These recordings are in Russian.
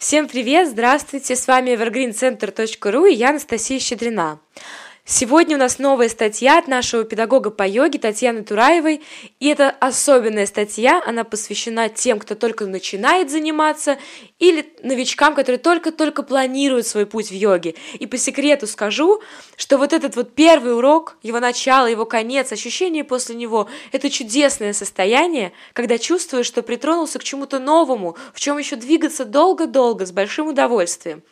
Всем привет, здравствуйте, с вами evergreencenter.ru и я Анастасия Щедрина. Сегодня у нас новая статья от нашего педагога по йоге Татьяны Тураевой, и это особенная статья, она посвящена тем, кто только начинает заниматься, или новичкам, которые только-только планируют свой путь в йоге. И по секрету скажу, что вот этот вот первый урок, его начало, его конец, ощущение после него – это чудесное состояние, когда чувствуешь, что притронулся к чему-то новому, в чем еще двигаться долго-долго, с большим удовольствием.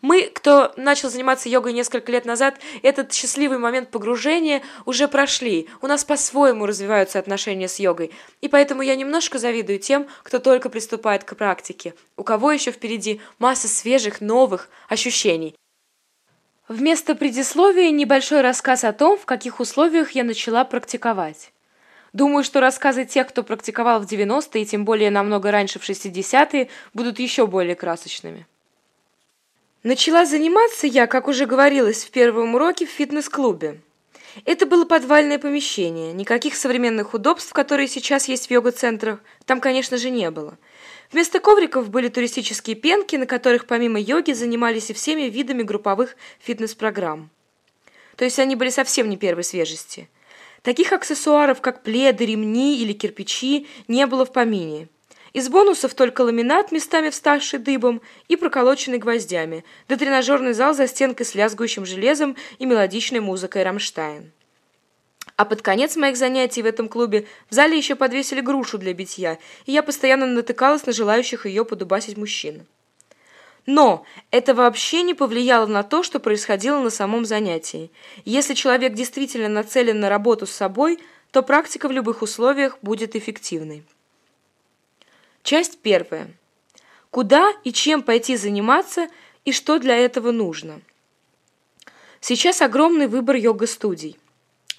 Мы, кто начал заниматься йогой несколько лет назад, этот счастливый момент погружения уже прошли. У нас по-своему развиваются отношения с йогой. И поэтому я немножко завидую тем, кто только приступает к практике. У кого еще впереди масса свежих, новых ощущений. Вместо предисловия небольшой рассказ о том, в каких условиях я начала практиковать. Думаю, что рассказы тех, кто практиковал в 90-е и тем более намного раньше в 60-е, будут еще более красочными. Начала заниматься я, как уже говорилось в первом уроке, в фитнес-клубе. Это было подвальное помещение. Никаких современных удобств, которые сейчас есть в йога-центрах, там, конечно же, не было. Вместо ковриков были туристические пенки, на которых помимо йоги занимались и всеми видами групповых фитнес-программ. То есть они были совсем не первой свежести. Таких аксессуаров, как пледы, ремни или кирпичи, не было в помине. Из бонусов только ламинат, местами вставший дыбом, и проколоченный гвоздями, да тренажерный зал за стенкой с лязгующим железом и мелодичной музыкой «Рамштайн». А под конец моих занятий в этом клубе в зале еще подвесили грушу для битья, и я постоянно натыкалась на желающих ее подубасить мужчин. Но это вообще не повлияло на то, что происходило на самом занятии. Если человек действительно нацелен на работу с собой, то практика в любых условиях будет эффективной. Часть первая. Куда и чем пойти заниматься и что для этого нужно. Сейчас огромный выбор йога-студий.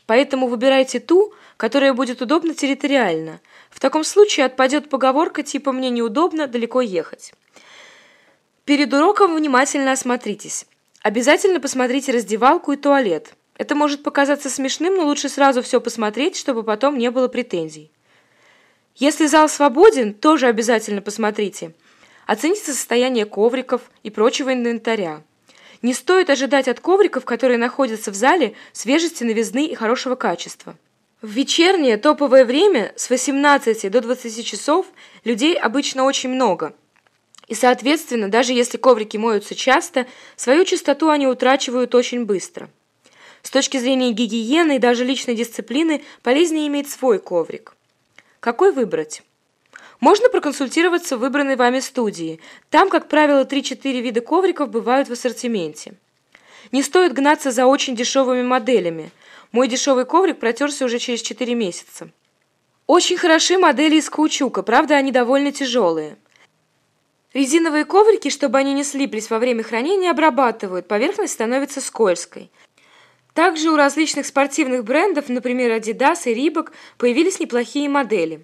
Поэтому выбирайте ту, которая будет удобна территориально. В таком случае отпадет поговорка типа «мне неудобно далеко ехать». Перед уроком внимательно осмотритесь. Обязательно посмотрите раздевалку и туалет. Это может показаться смешным, но лучше сразу все посмотреть, чтобы потом не было претензий. Если зал свободен, тоже обязательно посмотрите. Оцените состояние ковриков и прочего инвентаря. Не стоит ожидать от ковриков, которые находятся в зале, свежести, новизны и хорошего качества. В вечернее топовое время с 18 до 20 часов людей обычно очень много. И, соответственно, даже если коврики моются часто, свою чистоту они утрачивают очень быстро. С точки зрения гигиены и даже личной дисциплины полезнее иметь свой коврик. Какой выбрать? Можно проконсультироваться в выбранной вами студии. Там, как правило, 3-4 вида ковриков бывают в ассортименте. Не стоит гнаться за очень дешевыми моделями. Мой дешевый коврик протерся уже через 4 месяца. Очень хороши модели из каучука, правда, они довольно тяжелые. Резиновые коврики, чтобы они не слиплись во время хранения, обрабатывают, поверхность становится скользкой. Также у различных спортивных брендов, например, Adidas и Reebok, появились неплохие модели.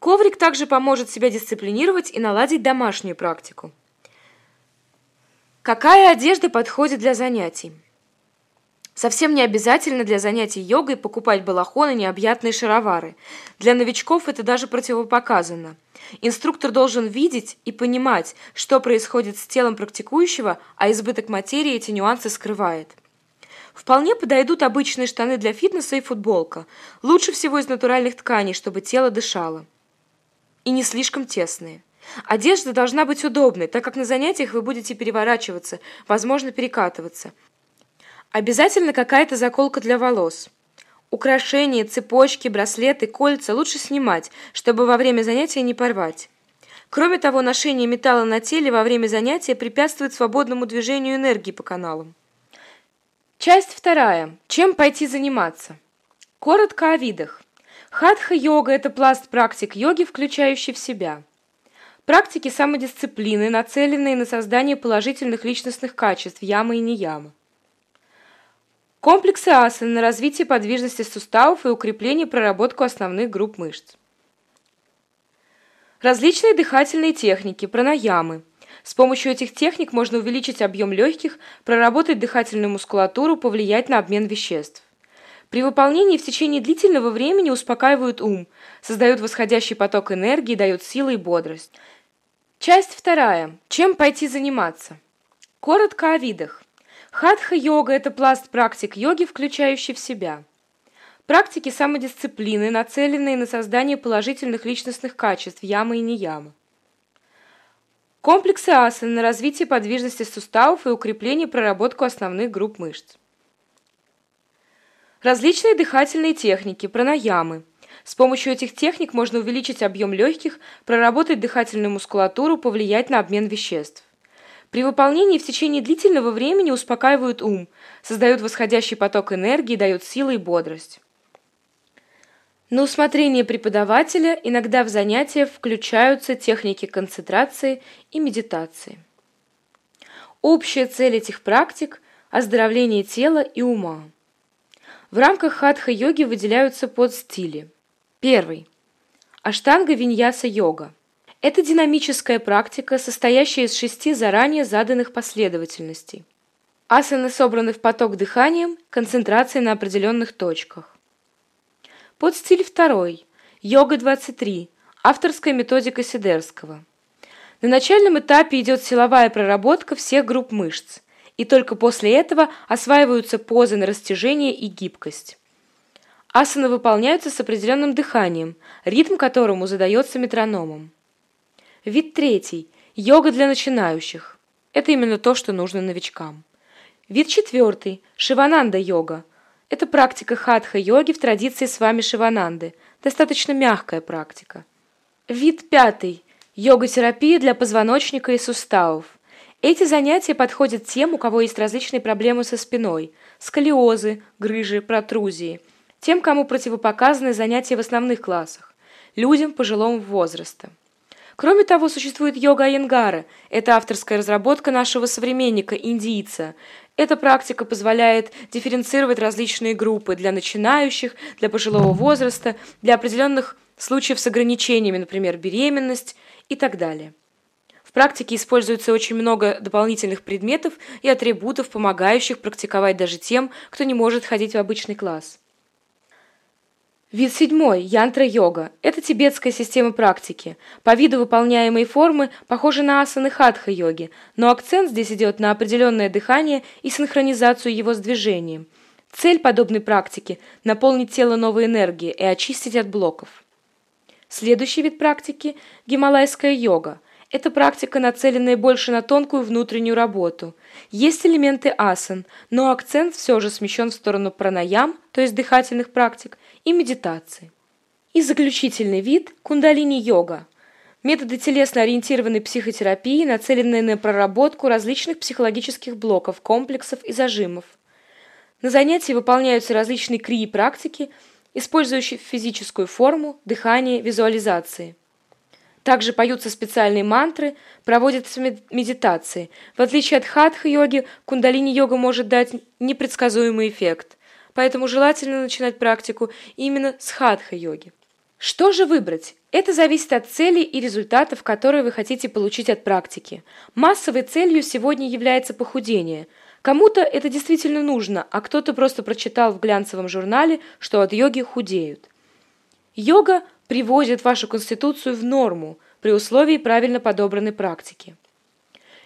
Коврик также поможет себя дисциплинировать и наладить домашнюю практику. Какая одежда подходит для занятий? Совсем не обязательно для занятий йогой покупать балахоны необъятные шаровары. Для новичков это даже противопоказано. Инструктор должен видеть и понимать, что происходит с телом практикующего, а избыток материи эти нюансы скрывает. Вполне подойдут обычные штаны для фитнеса и футболка. Лучше всего из натуральных тканей, чтобы тело дышало. И не слишком тесные. Одежда должна быть удобной, так как на занятиях вы будете переворачиваться, возможно, перекатываться. Обязательно какая-то заколка для волос. Украшения, цепочки, браслеты, кольца лучше снимать, чтобы во время занятия не порвать. Кроме того, ношение металла на теле во время занятия препятствует свободному движению энергии по каналам. Часть вторая. Чем пойти заниматься? Коротко о видах. Хатха-йога – это пласт практик йоги, включающий в себя практики самодисциплины, нацеленные на создание положительных личностных качеств ямы и неямы. Комплексы асан на развитие подвижности суставов и укрепление проработку основных групп мышц. Различные дыхательные техники, пранаямы – с помощью этих техник можно увеличить объем легких, проработать дыхательную мускулатуру, повлиять на обмен веществ. При выполнении в течение длительного времени успокаивают ум, создают восходящий поток энергии, дают силы и бодрость. Часть вторая. Чем пойти заниматься? Коротко о видах. Хатха-йога – это пласт практик йоги, включающий в себя практики самодисциплины, нацеленные на создание положительных личностных качеств ямы и неямы. Комплексы асан на развитие подвижности суставов и укрепление проработку основных групп мышц. Различные дыхательные техники, пранаямы. С помощью этих техник можно увеличить объем легких, проработать дыхательную мускулатуру, повлиять на обмен веществ. При выполнении в течение длительного времени успокаивают ум, создают восходящий поток энергии, дают силы и бодрость. На усмотрение преподавателя иногда в занятия включаются техники концентрации и медитации. Общая цель этих практик – оздоровление тела и ума. В рамках хатха-йоги выделяются подстили. Первый – аштанга-виньяса-йога. Это динамическая практика, состоящая из шести заранее заданных последовательностей. Асаны собраны в поток дыханием, концентрации на определенных точках. Подстиль второй. Йога-23. Авторская методика Сидерского. На начальном этапе идет силовая проработка всех групп мышц, и только после этого осваиваются позы на растяжение и гибкость. Асаны выполняются с определенным дыханием, ритм которому задается метрономом. Вид третий. Йога для начинающих. Это именно то, что нужно новичкам. Вид четвертый. Шивананда-йога. Это практика хатха-йоги в традиции с вами Шивананды. Достаточно мягкая практика. Вид пятый. Йога-терапия для позвоночника и суставов. Эти занятия подходят тем, у кого есть различные проблемы со спиной, сколиозы, грыжи, протрузии, тем, кому противопоказаны занятия в основных классах, людям пожилого возраста. Кроме того, существует йога Айенгара. Это авторская разработка нашего современника, индийца. Эта практика позволяет дифференцировать различные группы для начинающих, для пожилого возраста, для определенных случаев с ограничениями, например, беременность и так далее. В практике используется очень много дополнительных предметов и атрибутов, помогающих практиковать даже тем, кто не может ходить в обычный класс. Вид седьмой – янтра-йога. Это тибетская система практики. По виду выполняемые формы похожи на асаны хатха-йоги, но акцент здесь идет на определенное дыхание и синхронизацию его с движением. Цель подобной практики – наполнить тело новой энергией и очистить от блоков. Следующий вид практики – гималайская йога – эта практика, нацеленная больше на тонкую внутреннюю работу. Есть элементы асан, но акцент все же смещен в сторону пранаям, то есть дыхательных практик, и медитации. И заключительный вид – кундалини-йога. Методы телесно-ориентированной психотерапии, нацеленные на проработку различных психологических блоков, комплексов и зажимов. На занятии выполняются различные крии-практики, использующие физическую форму, дыхание, визуализации – также поются специальные мантры, проводятся медитации. В отличие от хатха-йоги, кундалини-йога может дать непредсказуемый эффект. Поэтому желательно начинать практику именно с хатха-йоги. Что же выбрать? Это зависит от целей и результатов, которые вы хотите получить от практики. Массовой целью сегодня является похудение. Кому-то это действительно нужно, а кто-то просто прочитал в глянцевом журнале, что от йоги худеют. Йога приводит вашу конституцию в норму при условии правильно подобранной практики.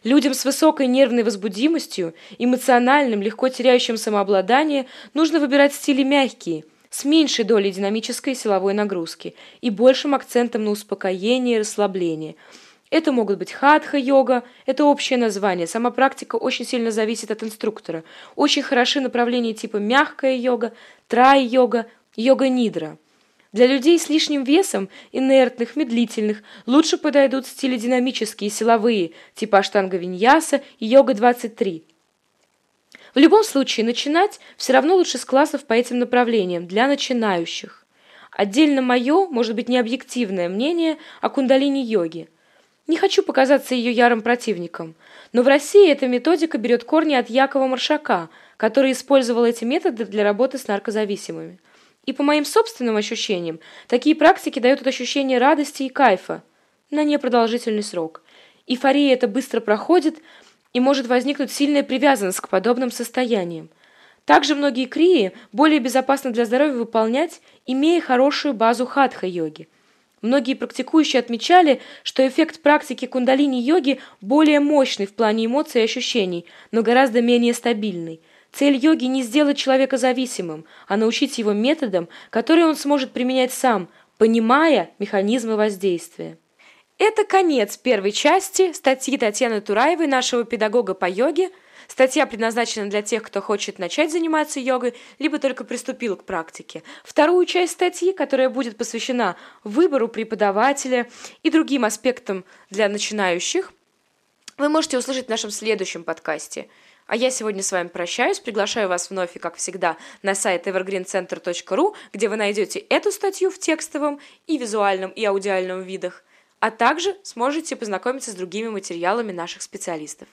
Людям с высокой нервной возбудимостью, эмоциональным, легко теряющим самообладание, нужно выбирать стили мягкие, с меньшей долей динамической и силовой нагрузки и большим акцентом на успокоение и расслабление. Это могут быть хатха-йога, это общее название. Сама практика очень сильно зависит от инструктора. Очень хороши направления типа мягкая йога, трай-йога, йога-нидра – для людей с лишним весом, инертных, медлительных, лучше подойдут стили динамические, силовые, типа аштанга-виньяса и йога-23. В любом случае, начинать все равно лучше с классов по этим направлениям, для начинающих. Отдельно мое, может быть, необъективное мнение о кундалини-йоге. Не хочу показаться ее ярым противником, но в России эта методика берет корни от Якова Маршака, который использовал эти методы для работы с наркозависимыми. И по моим собственным ощущениям, такие практики дают ощущение радости и кайфа на непродолжительный срок. Эйфория это быстро проходит, и может возникнуть сильная привязанность к подобным состояниям. Также многие крии более безопасно для здоровья выполнять, имея хорошую базу хатха-йоги. Многие практикующие отмечали, что эффект практики кундалини-йоги более мощный в плане эмоций и ощущений, но гораздо менее стабильный. Цель йоги не сделать человека зависимым, а научить его методам, которые он сможет применять сам, понимая механизмы воздействия. Это конец первой части статьи Татьяны Тураевой, нашего педагога по йоге. Статья предназначена для тех, кто хочет начать заниматься йогой, либо только приступил к практике. Вторую часть статьи, которая будет посвящена выбору преподавателя и другим аспектам для начинающих, вы можете услышать в нашем следующем подкасте. А я сегодня с вами прощаюсь, приглашаю вас вновь и, как всегда, на сайт evergreencenter.ru, где вы найдете эту статью в текстовом и визуальном и аудиальном видах, а также сможете познакомиться с другими материалами наших специалистов.